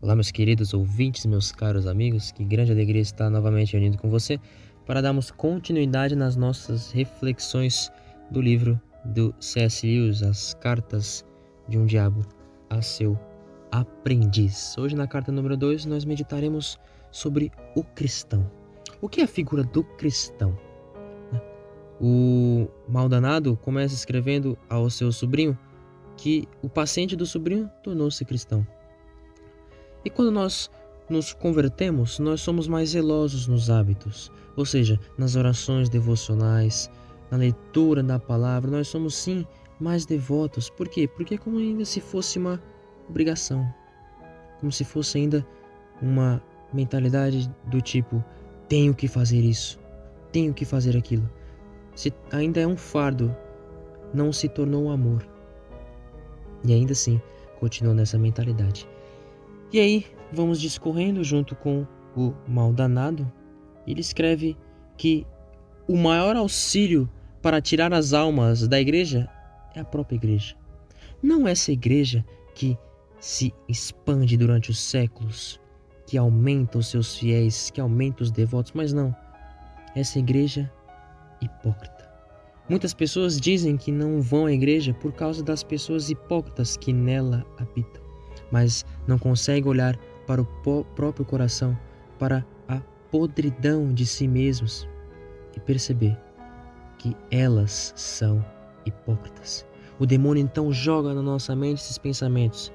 Olá, meus queridos ouvintes, meus caros amigos, que grande alegria estar novamente unido com você para darmos continuidade nas nossas reflexões do livro do C.S. Lewis, As Cartas de um Diabo a Seu Aprendiz. Hoje, na carta número 2, nós meditaremos sobre o cristão. O que é a figura do cristão? O maldanado começa escrevendo ao seu sobrinho que o paciente do sobrinho tornou-se cristão. E quando nós nos convertemos, nós somos mais zelosos nos hábitos, ou seja, nas orações devocionais, na leitura da palavra, nós somos sim mais devotos. Por quê? Porque é como ainda se fosse uma obrigação, como se fosse ainda uma mentalidade do tipo: tenho que fazer isso, tenho que fazer aquilo. Se ainda é um fardo, não se tornou um amor. E ainda assim, continua nessa mentalidade. E aí, vamos discorrendo junto com o mal danado. Ele escreve que o maior auxílio para tirar as almas da igreja é a própria igreja. Não essa igreja que se expande durante os séculos, que aumenta os seus fiéis, que aumenta os devotos, mas não. Essa igreja hipócrita. Muitas pessoas dizem que não vão à igreja por causa das pessoas hipócritas que nela habitam mas não consegue olhar para o próprio coração, para a podridão de si mesmos e perceber que elas são hipócritas. O demônio então joga na nossa mente esses pensamentos.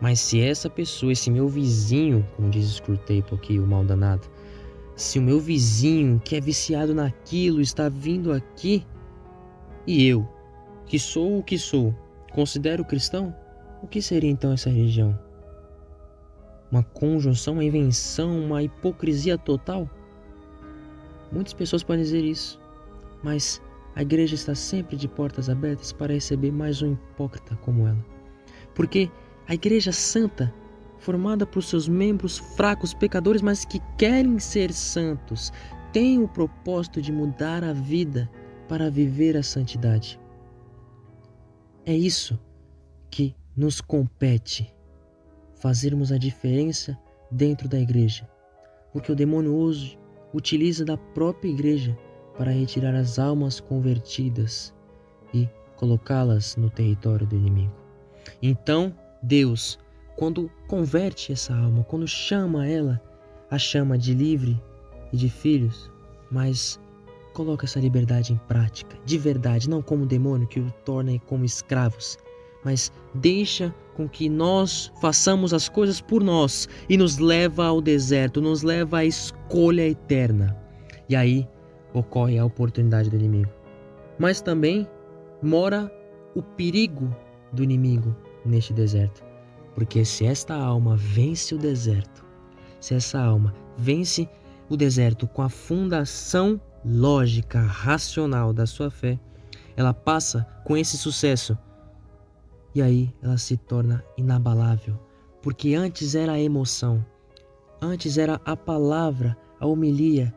Mas se essa pessoa, esse meu vizinho, como diz Screwtape aqui, o mal danado, se o meu vizinho que é viciado naquilo está vindo aqui e eu, que sou o que sou, considero cristão, o que seria então essa religião? Uma conjunção, uma invenção, uma hipocrisia total? Muitas pessoas podem dizer isso, mas a igreja está sempre de portas abertas para receber mais um hipócrita como ela. Porque a igreja santa, formada por seus membros fracos, pecadores, mas que querem ser santos, tem o propósito de mudar a vida para viver a santidade. É isso que nos compete fazermos a diferença dentro da igreja, porque o demônio hoje utiliza da própria igreja para retirar as almas convertidas e colocá-las no território do inimigo. Então, Deus, quando converte essa alma, quando chama ela, a chama de livre e de filhos, mas coloca essa liberdade em prática, de verdade, não como demônio que o torna como escravos, mas deixa com que nós façamos as coisas por nós e nos leva ao deserto, nos leva à escolha eterna. E aí ocorre a oportunidade do inimigo. Mas também mora o perigo do inimigo neste deserto. Porque se esta alma vence o deserto, se essa alma vence o deserto com a fundação lógica, racional da sua fé, ela passa com esse sucesso. E aí ela se torna inabalável, porque antes era a emoção, antes era a palavra, a homilia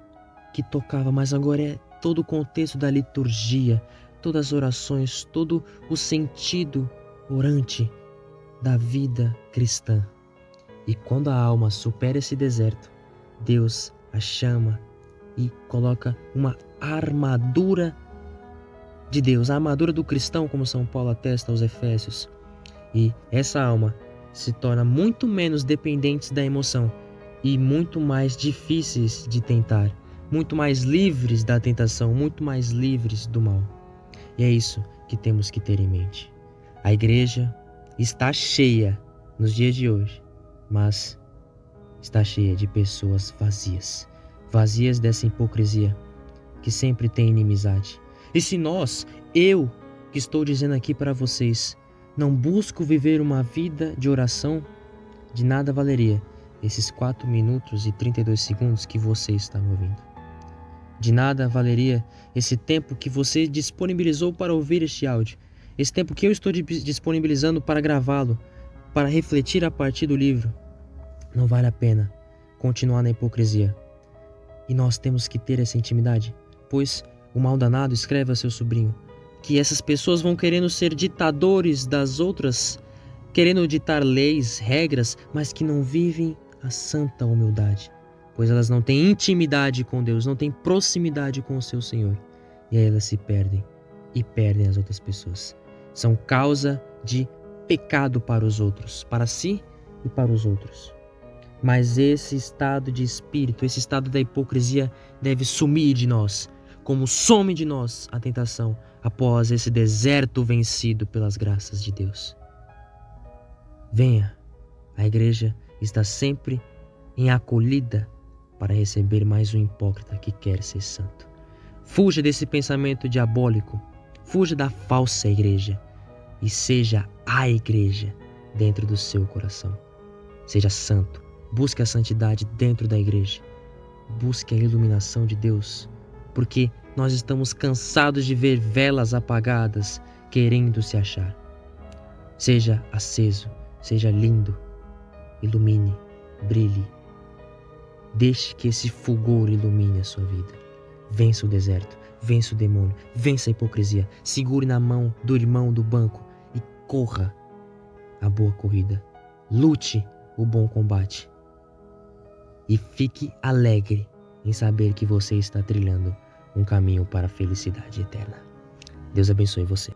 que tocava, mas agora é todo o contexto da liturgia, todas as orações, todo o sentido orante da vida cristã. E quando a alma supera esse deserto, Deus a chama e coloca uma armadura de Deus, a armadura do cristão, como São Paulo atesta aos Efésios. E essa alma se torna muito menos dependente da emoção e muito mais difíceis de tentar, muito mais livres da tentação, muito mais livres do mal. E é isso que temos que ter em mente. A igreja está cheia nos dias de hoje, mas está cheia de pessoas vazias, vazias dessa hipocrisia que sempre tem inimizade, e se nós, eu que estou dizendo aqui para vocês, não busco viver uma vida de oração, de nada valeria esses 4 minutos e 32 segundos que você está me ouvindo. De nada valeria esse tempo que você disponibilizou para ouvir este áudio, esse tempo que eu estou disponibilizando para gravá-lo, para refletir a partir do livro. Não vale a pena continuar na hipocrisia. E nós temos que ter essa intimidade, pois o mal danado escreve a seu sobrinho: que essas pessoas vão querendo ser ditadores das outras, querendo ditar leis, regras, mas que não vivem a santa humildade, pois elas não têm intimidade com Deus, não têm proximidade com o seu Senhor. E aí elas se perdem e perdem as outras pessoas. São causa de pecado para os outros, para si e para os outros. Mas esse estado de espírito, esse estado da hipocrisia deve sumir de nós, como some de nós a tentação após esse deserto vencido pelas graças de Deus. Venha, a igreja está sempre em acolhida para receber mais um hipócrita que quer ser santo. Fuja desse pensamento diabólico, fuja da falsa igreja e seja a igreja dentro do seu coração. Seja santo, busque a santidade dentro da igreja, busque a iluminação de Deus, porque nós estamos cansados de ver velas apagadas querendo se achar. Seja aceso, seja lindo, ilumine, brilhe. Deixe que esse fulgor ilumine a sua vida. Vença o deserto, vença o demônio, vença a hipocrisia. Segure na mão do irmão do banco e corra a boa corrida. Lute o bom combate. E fique alegre em saber que você está trilhando um caminho para a felicidade eterna. Deus abençoe você.